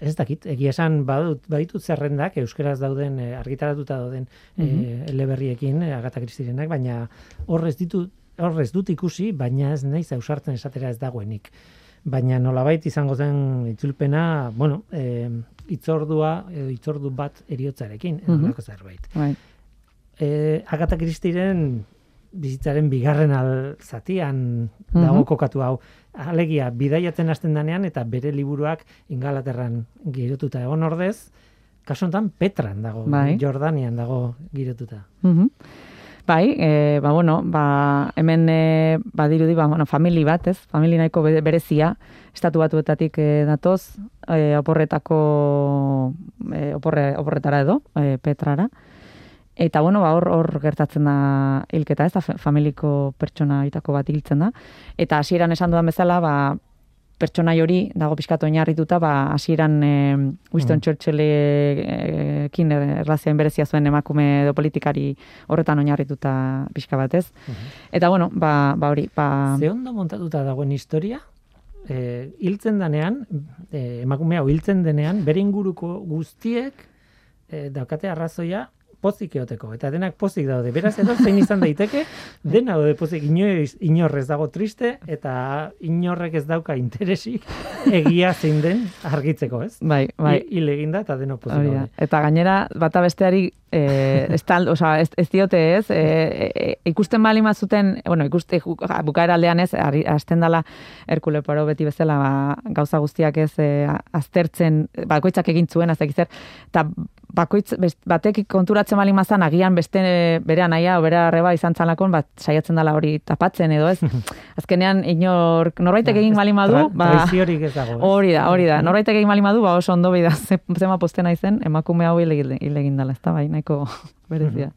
ez dakit, egia esan badut, baditut zerrendak, euskaraz dauden, e, argitaratuta dauden mm -hmm. eleberriekin, e, Agata Kristirenak, baina horrez ditu, horrez dut ikusi, baina ez naiz ausartzen esatera ez dagoenik. Baina nolabait izango zen itzulpena, bueno, e, itzordua, edo itzordu bat eriotzarekin, edo mm zerbait. Right. E, Agata Kristiren bizitzaren bigarren alzatian dago mm kokatu hau alegia bidaiatzen hasten danean eta bere liburuak ingalaterran girotuta egon ordez, kasu honetan Petran dago, bai. Jordanian dago girotuta. Mm Bai, e, ba, bueno, ba, hemen e, badirudi, ba, bueno, famili bat, ez? Famili nahiko berezia, estatu batuetatik e, datoz, e, oporretako, e, oporre, oporretara edo, e, Petrara. Eta bueno, ba hor hor gertatzen da hilketa, ez da familiko pertsona itako bat hiltzen da. Eta hasieran esan dudan bezala, ba pertsona hori dago pizkat oinarrituta, ba hasieran e, Winston mm. Churchillekin e, erlazioen berezia zuen emakume edo politikari horretan oinarrituta pizka bat, ez? Mhm. Eta bueno, ba ba hori, ba Ze ondo montatuta dagoen historia? Eh, hiltzen danean, eh, emakumea hiltzen denean, bere inguruko guztiek eh, daukate arrazoia pozik eoteko, eta denak pozik daude. Beraz, edo zein izan daiteke, dena daude pozik inoiz, inorrez dago triste, eta inorrek ez dauka interesik egia zein den argitzeko, ez? Bai, bai. Hile eginda, eta deno pozik daude. Eta gainera, bata besteari, eh, ez, tal, oza, ez, ez diote ez, eh, ikusten bali mazuten, bueno, ikuste bukaera aldean ez, hasten dala Herkule Paro beti bezala, ba, gauza guztiak ez, eh, aztertzen, bakoitzak egin zuen, ez eta bakoitz batek konturatzen bali mazan agian beste bere naia o bere arreba izan txalakon bat saiatzen dela hori tapatzen edo ez. Azkenean inor norbaitek egin bali madu ba hori da hori da. Norbaitek egin bali madu ba oso ondo bida zema postena izen emakume hau hile egin dela ezta bai nahiko berezia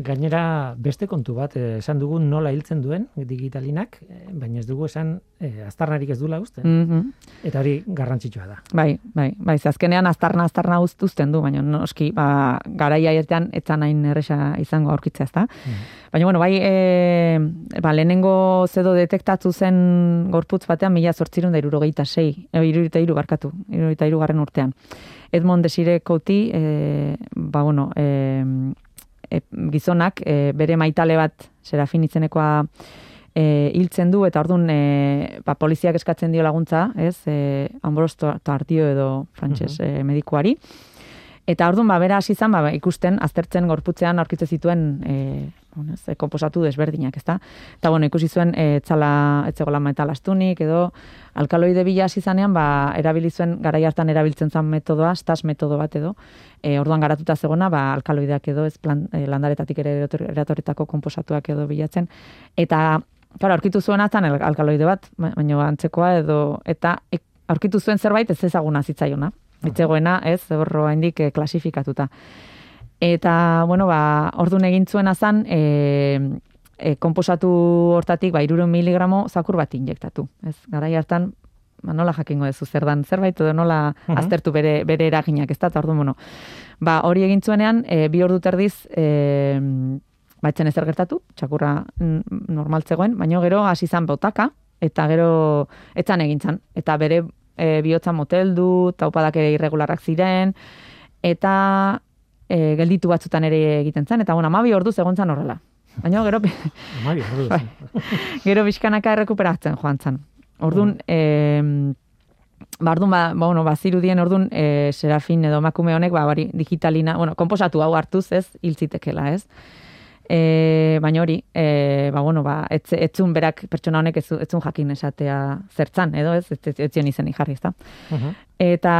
Gainera, beste kontu bat, eh, esan dugu nola hiltzen duen digitalinak, eh, baina ez dugu esan eh, aztarnarik ez dula uste. Mm Eta hori garrantzitsua da. Bai, bai, bai, azkenean aztarna aztarna uzten du, baina noski, ba, garaia ertean etzan hain erresa izango aurkitzea, ezta? Mm Baina, bueno, bai, e, ba, lehenengo zedo detektatu zen gorputz batean, mila zortzirun da irurogeita sei, e, irurogeita iru barkatu, irurogeita iru garren urtean. Edmond Desire Kouti, e, ba, bueno, e, e, gizonak e, bere maitale bat serafin itzenekoa e, hiltzen du eta ordun e, ba, poliziak eskatzen dio laguntza, ez? E, Ambros Tartio edo frantses uh medikuari. Eta orduan ba bera hasi izan ba ikusten aztertzen gorputzean aurkitzen zituen eh bueno, ez, komposatu desberdinak, ezta? Eta bueno, ikusi zuen eh etzala etzegola metal astunik edo alkaloide bila hasi zanean ba erabili zuen garai hartan erabiltzen zen metodoa, stas metodo bat edo e, orduan garatuta zegona ba alkaloideak edo ez plan, e, landaretatik ere eratoretako komposatuak edo bilatzen eta Claro, aurkitu zuen atzan alkaloide bat, ba, baina antzekoa edo eta aurkitu zuen zerbait ez ezaguna zitzaiona. Itzegoena, ez, horro handik e, klasifikatuta. Eta, bueno, ba, orduan egin zuen azan, e, e, komposatu hortatik, ba, iruro miligramo zakur bat injektatu. Ez, gara hartan, ba, nola jakingo dezu zer dan zerbait, edo nola uh aztertu bere, bere eraginak, ez da, orduan, bueno, ba, hori egin zuenean, e, bi ordu terdiz, e, baitzen ezer gertatu, txakurra normaltzegoen, baina gero hasi zan botaka, eta gero etzan egintzan, eta bere e, bihotza moteldu, taupadak ere irregularrak ziren, eta e, gelditu batzutan ere egiten zen, eta bueno, amabi ordu zegontzan horrela. Baina gero... amabi ordu. bai, gero bizkanaka errekuperatzen joan zen. Orduan, mm. ba, orduan, ba, ba, bueno, bazirudien orduan, e, serafin edo makume honek, ba, bari, digitalina, bueno, komposatu hau hartuz, ez, hiltzitekela, ez. E, baina hori, e, ba, bueno, ba, etz, etzun berak pertsona honek ez, etzun jakin esatea zertzan, edo ez, ez, ez, ez zion izen jarri, ez da. Eta,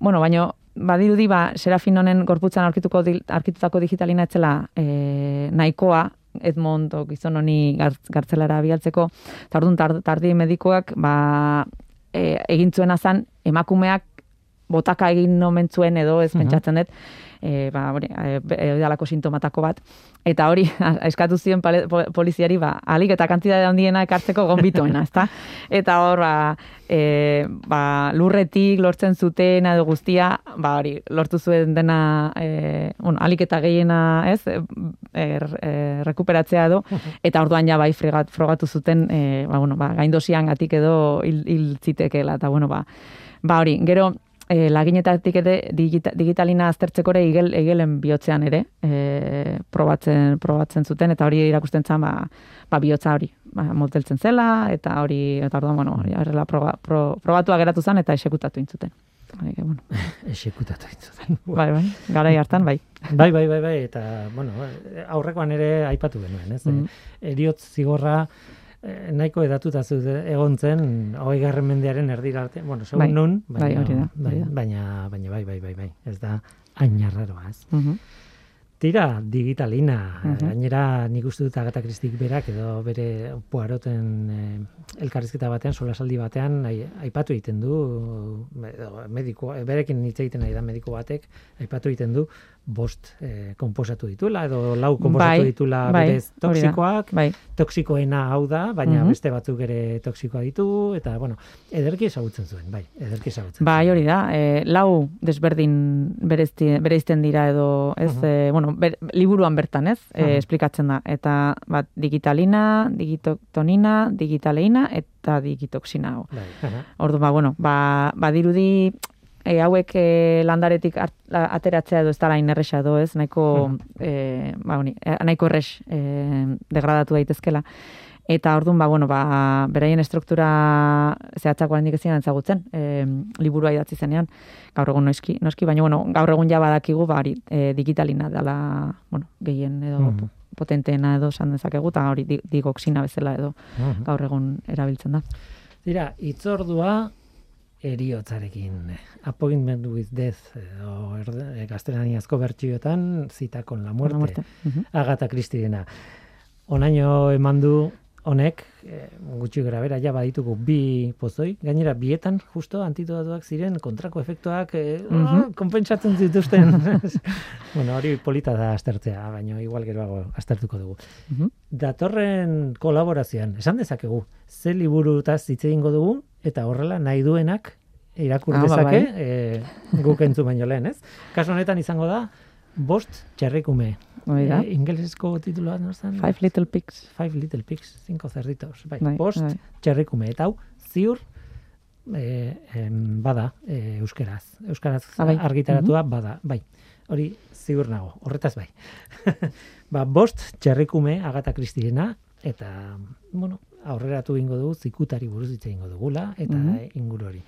bueno, baina badirudi ba Serafin honen gorputzan aurkituko aurkitutako digitalina etzela e, nahikoa Edmond o gizon honi gartzelara bialtzeko ta ordun tardi medikoak ba e, egin zuena zan emakumeak botaka egin nomentzuen edo ez pentsatzen dut e, ba, hori, e, sintomatako bat. Eta hori, eskatu zion poliziari, ba, alik eta kantidade handiena ekartzeko gonbitoena, ezta? Eta hor, ba, e, ba, lurretik lortzen zuten edo guztia, ba, hori, lortu zuen dena, e, bueno, alik eta gehiena, ez, er, e, rekuperatzea edo, eta orduan ja bai fregat, frogatu zuten, e, ba, bueno, ba, gaindosian gatik edo hil, hil zitekela, eta bueno, ba, ba hori, gero, e, laginetatik ere digitalina aztertzeko ere igel, igelen bihotzean ere e, probatzen, probatzen zuten, eta hori irakusten zen ba, ba bihotza hori ba, moteltzen zela, eta hori, eta orduan, bueno, hori, proba, pro, probatua geratu zen, eta esekutatu intzuten. Bai, bueno. esekutatu intzuten. bai, bai, garai hartan, bai. bai, bai, bai, bai, eta, bueno, aurrekoan ere aipatu genuen, ez? Mm Eriotz zigorra, Eh, nahiko edatuta zu egon zen hogei garren mendearen erdira arte, bueno, segun bai, nun, bai, baina, bai, baina, baina, bai, bai, bai, bai, ez da, ainarraroa, ez. Uh Tira, digitalina, uh gainera nik uste dut Agatha Christie berak edo bere poaroten eh, elkarrizketa batean, solasaldi batean, aipatu egiten du, mediko, berekin hitz egiten nahi da mediko batek, aipatu egiten du, bost eh, komposatu dituela, edo lau komposatu bai, ditula bai, berez toksikoak, bai. toksikoena hau da, baina mhm. beste batzuk ere toksikoa ditu, eta, bueno, ederki ezagutzen zuen, bai, ederki ezagutzen Bai, hori da, e, lau desberdin bereizten dira edo, ez, uh bueno, ber, liburuan bertan, ez? E, esplikatzen da. Eta bat digitalina, digitotonina, digitaleina eta digitoxina. Bai, Ordu ba bueno, ba badirudi e, hauek e, landaretik ateratzea edo ez da lain erresa edo, ez? Nahiko eh ba honi, e, nahiko erres e, degradatu daitezkela. Eta orduan, ba, bueno, ba, beraien estruktura zehatzak guarendik ezin entzagutzen, e, liburua idatzi zenean, gaur egun noski, noski baina, bueno, gaur egun ja badakigu, ba, hori, e, digitalina dela, bueno, gehien edo mm potenteena edo san dezakegu, eta hori digoxina bezala edo gaur egun erabiltzen da. Dira, itzordua eriotzarekin, appointment with death, o e, gaztelaniazko bertxioetan, zita con la muerte, la muerte. Uh Agata Kristirena. Onaino eman du honek e, gutxi gara bera ja baditugu bi pozoi, gainera bietan justo antitodatuak ziren kontrako efektuak e, mm -hmm. konpentsatzen zituzten. bueno, hori polita da aztertzea, baina igual geroago aztertuko dugu. Mm Datorren kolaborazioan, esan dezakegu, ze liburu eta egingo dugu, eta horrela nahi duenak irakur ah, ba, dezake, bai. e, guk entzu baino lehen, ez? Kaso honetan izango da, bost txerrikume. Oida. E, ingelesezko titulua no zen? Five Little Pigs. Five Little Pigs, cinco cerritos. Bai, bai bost bai. txerrikume. Eta hau, ziur, e, em, bada e, euskeraz. Euskaraz ah, bai. argitaratua bada. Bai, hori ziur nago, horretaz bai. ba, bost txerrikume agata kristirena, eta, bueno, aurreratu ingo dugu, zikutari buruz ditze ingo dugula, eta mm -hmm. inguru hori.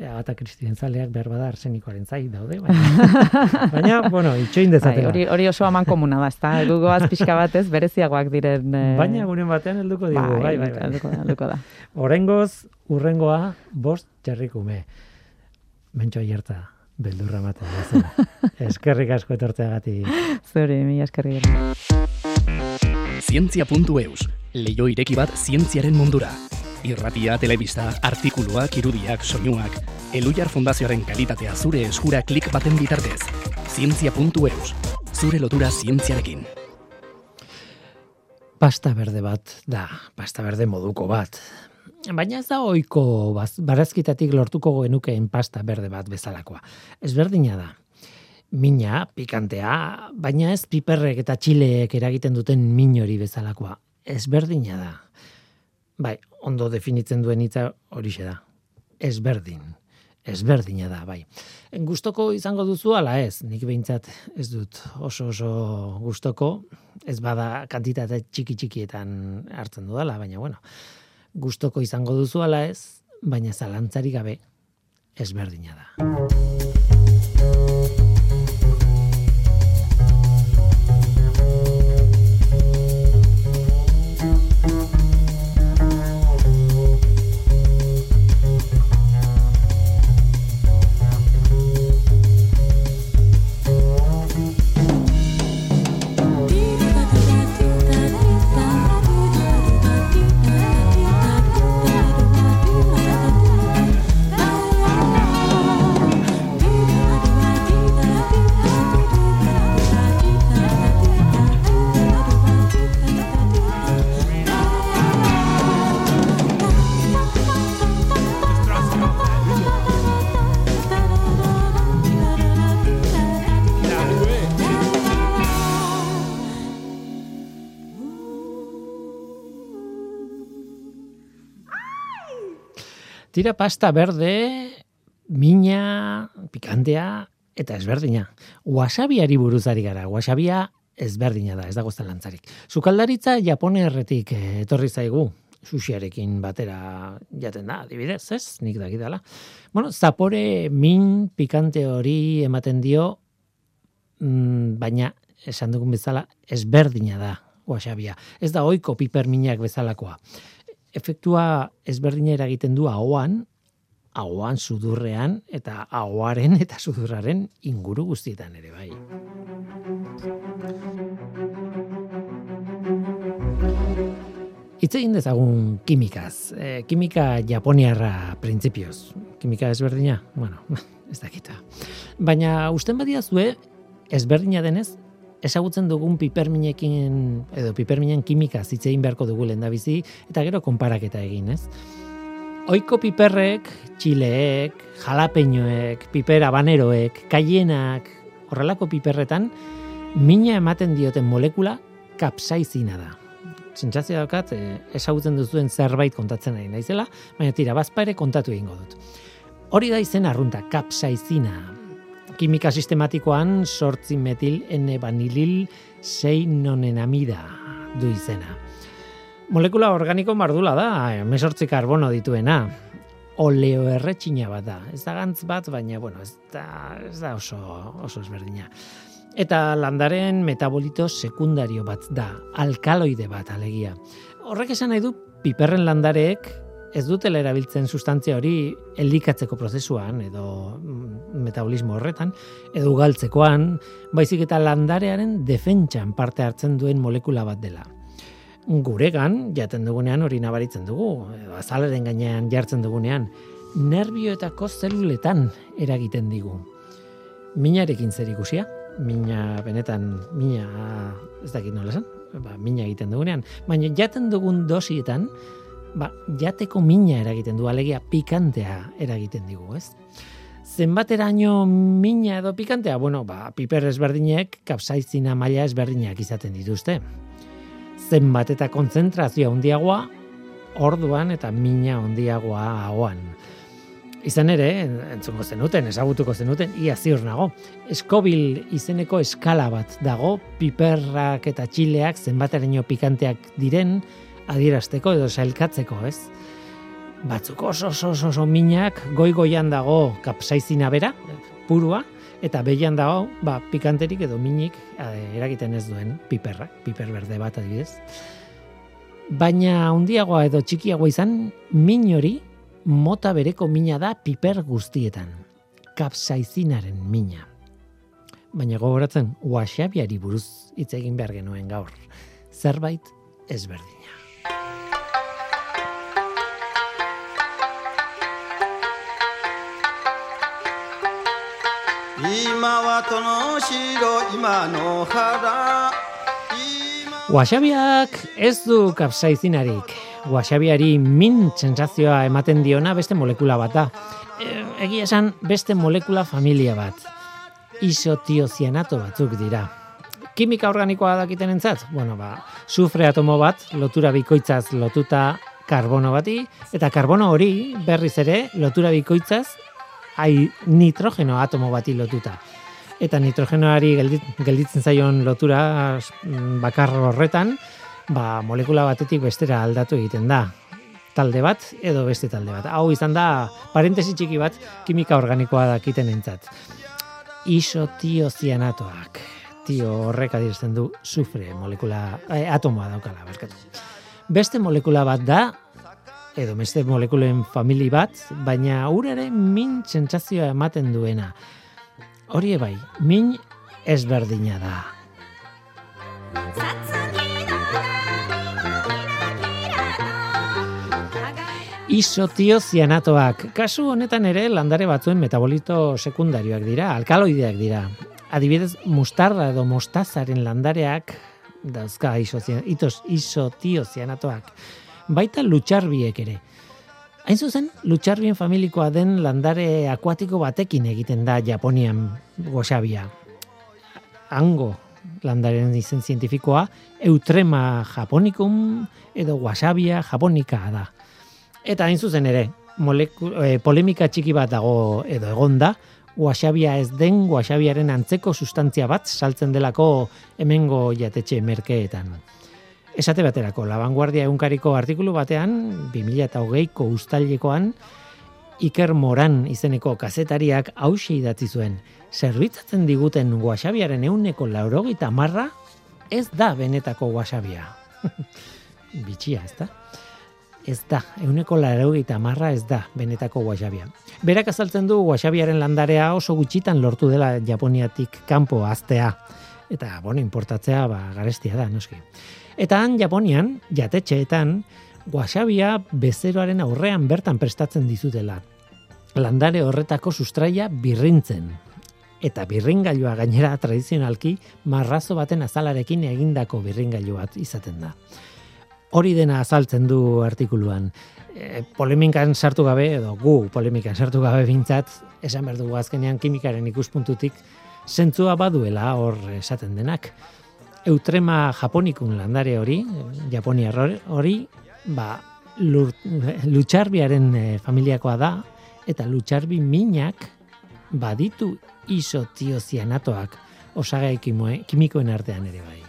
Agata Kristien zaleak behar bada arsenikoaren zai daude, baina, baina bueno, itxoin Bai, dezatela. hori, hori oso aman komuna da, ezta? Gugoaz pixka batez, bereziagoak diren... eh, Baina guren batean helduko digu, bai, bai, bai. helduko da, helduko da. Oraingoz urrengoa bost txerrikume. Mentxo aierta, beldurra ematen da Eskerrik asko etortzeagatik. Zuri, mila eskerri gero. Zientzia.eus, leio ireki bat zientziaren mundura. Irratia, telebista, artikuluak, irudiak, soinuak, Elujar Fundazioaren kalitatea zure eskura klik baten bitartez. Zientzia.eus, zure lotura zientziarekin. Pasta berde bat da, pasta berde moduko bat. Baina ez da oiko barazkitatik lortuko genukeen pasta berde bat bezalakoa. Ezberdina da. Mina, pikantea, baina ez piperrek eta txileek eragiten duten min hori bezalakoa. Ezberdina da. Bai, ondo definitzen duen hitza horixe da. Ezberdin. Ezberdina da, bai. Gustoko izango duzu ala ez, nik behintzat ez dut oso oso gustoko, ez bada kantitate txiki txikietan hartzen dudala, baina bueno, gustoko izango duzu ala ez, baina zalantzari gabe ezberdina da. Tira pasta berde, mina, pikantea, eta ezberdina. Wasabiari buruzari gara. Wasabia ezberdina da, ez dago lantzarik. Sukaldaritza japonerretik eh, etorri zaigu. Sushiarekin batera jaten da, adibidez, ez? Nik dakidala. Bueno, zapore min pikante hori ematen dio, mm, baina esan dugun bezala ezberdina da wasabia. Ez da ohiko piperminak bezalakoa efektua ezberdina eragiten du ahoan, ahoan sudurrean eta ahoaren eta sudurraren inguru guztietan ere bai. Hitz egin dezagun kimikaz. E, kimika japoniarra printzipioz. Kimika ezberdina? Bueno, ez dakita. Baina usten badiazue ezberdina denez, ezagutzen dugun piperminekin edo piperminen kimika hitz egin beharko dugu lehendabizi eta gero konparaketa egin, ez? Oiko piperrek, txileek, jalapeñoek, piper habaneroek, kaienak, horrelako piperretan mina ematen dioten molekula kapsaizina da. Sentsazio daukat, eh, ezagutzen duzuen zerbait kontatzen nahi naizela, baina tira, bazpa ere kontatu egingo dut. Hori da izen arrunta, kapsaizina. Kimika sistematikoan sortzi metil N vanilil seinonenamida du izena. Molekula organiko mardula da, mesortzi karbono dituena. Oleoerretxina bat da. Ez da gantz bat, baina bueno, ez da, ez da oso, oso ezberdina. Eta landaren metabolito sekundario bat da, alkaloide bat alegia. Horrek esan nahi du piperren landareek ez dutela erabiltzen sustantzia hori elikatzeko prozesuan edo mm, metabolismo horretan edo galtzekoan, baizik eta landarearen defentsan parte hartzen duen molekula bat dela. Guregan jaten dugunean hori nabaritzen dugu, edo azalaren gainean jartzen dugunean, nerbioetako zeluletan eragiten digu. Minarekin zer ikusia? Mina benetan, mina ez dakit nola esan, ba, mina egiten dugunean, baina jaten dugun dosietan, ba, jateko mina eragiten du, alegia pikantea eragiten digu, ez? Zenbateraino mina edo pikantea? Bueno, ba, piper ezberdinek kapsaizina maila ezberdinak izaten dituzte. Zenbat eta kontzentrazioa handiagoa orduan eta mina handiagoa ahoan. Izan ere, entzungo zenuten, ezagutuko zenuten, ia ziur nago. Eskobil izeneko eskala bat dago, piperrak eta txileak zenbateraino pikanteak diren adierazteko edo sailkatzeko, ez? batzuk oso oso oso, oso minak, goi-goian dago kapsaizina bera, purua, eta behian dago, ba, pikanterik edo minik eh, eragiten ez duen piperra, piper berde bat adibidez. Baina handiagoa edo txikiagoa izan, min hori mota bereko mina da piper guztietan. Kapsaizinaren mina. Baina gogoratzen, wasabiari buruz hitz egin behar genuen gaur. Zerbait ezberdina. 今は殿城今の原 Wasabiak ez du kapsaizinarik. Wasabiari min sentsazioa ematen diona beste molekula bat da. E, egia esan beste molekula familia bat. Isotiozianato batzuk dira. Kimika organikoa dakiten entzat? Bueno, ba, sufre atomo bat, lotura bikoitzaz lotuta karbono bati, eta karbono hori berriz ere lotura bikoitzaz ai, nitrogeno atomo bati lotuta. Eta nitrogenoari gelditzen zaion lotura mm, bakar horretan, ba, molekula batetik bestera aldatu egiten da. Talde bat edo beste talde bat. Hau izan da, parentesi txiki bat, kimika organikoa dakiten entzat. Isotiozianatoak. Tio horrek adierazten du sufre molekula, eh, atomoa daukala, barkatu. Beste molekula bat da, edo beste molekulen famili bat, baina urare min sentsazioa ematen duena. Hori bai, min ezberdina da. Isotiozianatoak, kasu honetan ere landare batzuen metabolito sekundarioak dira, alkaloideak dira. Adibidez, mustarda edo mostazaren landareak dauzka isotiozianatoak baita lutxarbiek ere. Hain zuzen, lutxarbien familikoa den landare akuatiko batekin egiten da Japonian goxabia. Ango landaren izen zientifikoa, eutrema japonicum edo wasabia japonika da. Eta hain zuzen ere, moleku, e, polemika txiki bat dago edo egonda, wasabia ez den wasabiaren antzeko sustantzia bat saltzen delako hemengo jatetxe merkeetan. Esate baterako, La Vanguardia egunkariko artikulu batean, 2008ko ustailekoan, Iker Moran izeneko kazetariak hausi idatzi zuen. Zerbitzatzen diguten wasabiaren euneko laurogita marra, ez da benetako wasabia. Bitxia, ez da? Ez da, euneko laurogita marra ez da benetako wasabia. Berak azaltzen du wasabiaren landarea oso gutxitan lortu dela Japoniatik kanpo aztea. Eta, bueno, importatzea, ba, garestia da, noski. Eta han Japonian, jatetxeetan, wasabia bezeroaren aurrean bertan prestatzen dizutela. Landare horretako sustraia birrintzen. Eta birringailua gainera tradizionalki marrazo baten azalarekin egindako birringailu bat izaten da. Hori dena azaltzen du artikuluan. E, polemikan sartu gabe, edo gu polemikan sartu gabe bintzat, esan behar dugu azkenean kimikaren ikuspuntutik, zentzua baduela hor esaten denak eutrema japonikun landare hori, Japonia hori, ba, lutxarbiaren e, familiakoa da, eta lutxarbi minak baditu isotiozianatoak osagai kimikoen artean ere bai.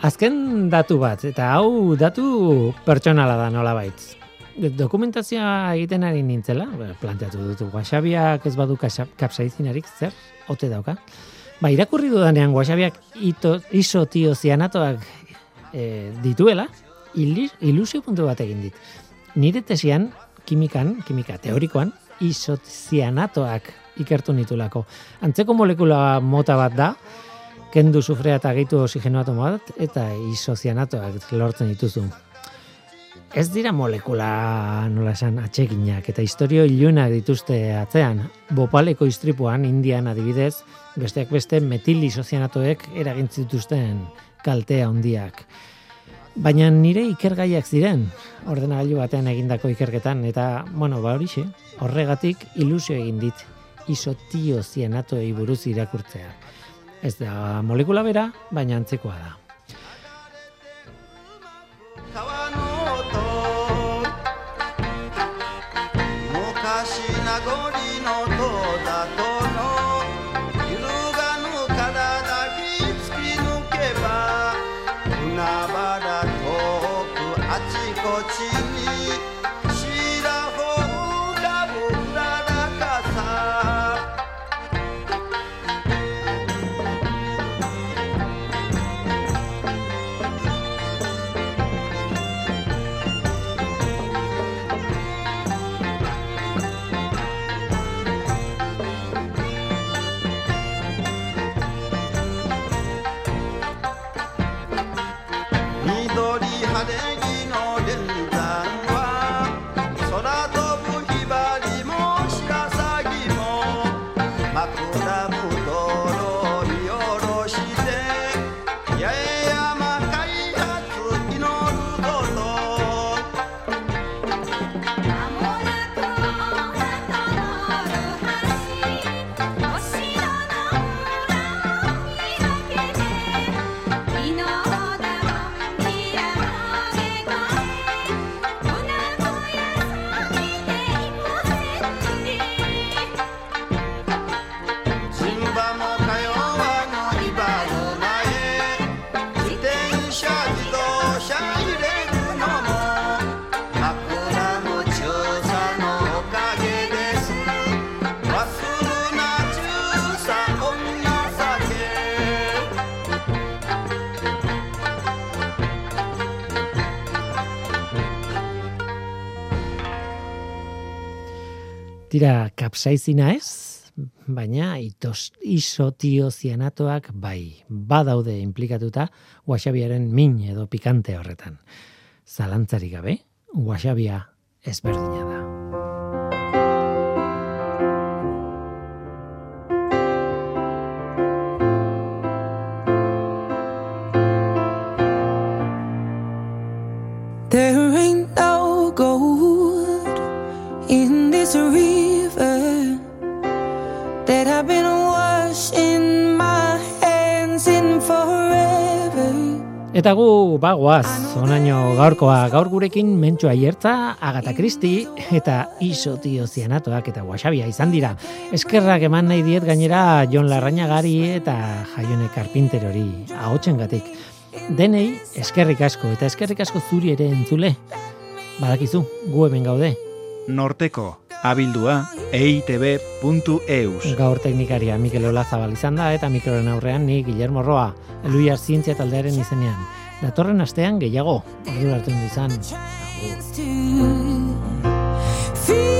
Azken datu bat, eta hau datu pertsonala da nola baitz dokumentazioa egiten ari nintzela, planteatu dutu, guaxabiak ez badu kapsaizinarik, zer, ote dauka. Ba, irakurri dudanean guaxabiak isotiozianatoak e, dituela, ilusio puntu bat egin dit. Nire tesian, kimikan, kimika teorikoan, isozianatoak ikertu nitulako. Antzeko molekula mota bat da, kendu sufrea eta gehitu osigenoatu bat, eta isozianatoak lortzen dituzu ez dira molekula nola esan atxeginak eta historio ilunak dituzte atzean. Bopaleko istripuan, indian adibidez, besteak beste metilisozianatoek eragintzituzten kaltea handiak. Baina nire ikergaiak ziren, ordenagailu batean egindako ikerketan, eta, bueno, ba horixe, horregatik ilusio egin dit isotio zianatoei buruz irakurtzea. Ez da molekula bera, baina antzekoa da. Hare kapsaizina ez, baina itos, isotiozianatoak bai, badaude implikatuta wasabiaren min edo pikante horretan. Zalantzarik gabe, wasabia ezberdina da. There ain't no gold in this river Eta gu bagoaz, onaino gaurkoa gaur gurekin mentxua hiertza, Agatha Christie eta isotiozianatoak eta wasabia izan dira. Eskerrak eman nahi diet gainera Jon Larrañagari eta Jaione Carpinterori ahotsengatik. Denei eskerrik asko eta eskerrik asko zuri ere entzule. Badakizu, gu hemen gaude. Norteko, abildua eitb.eus. Gaur teknikaria Mikel Olazabal izan da eta mikroren aurrean ni Guillermo Roa, Luia Zientzia taldearen izenean. Datorren astean gehiago, ordu hartu izan. Agur.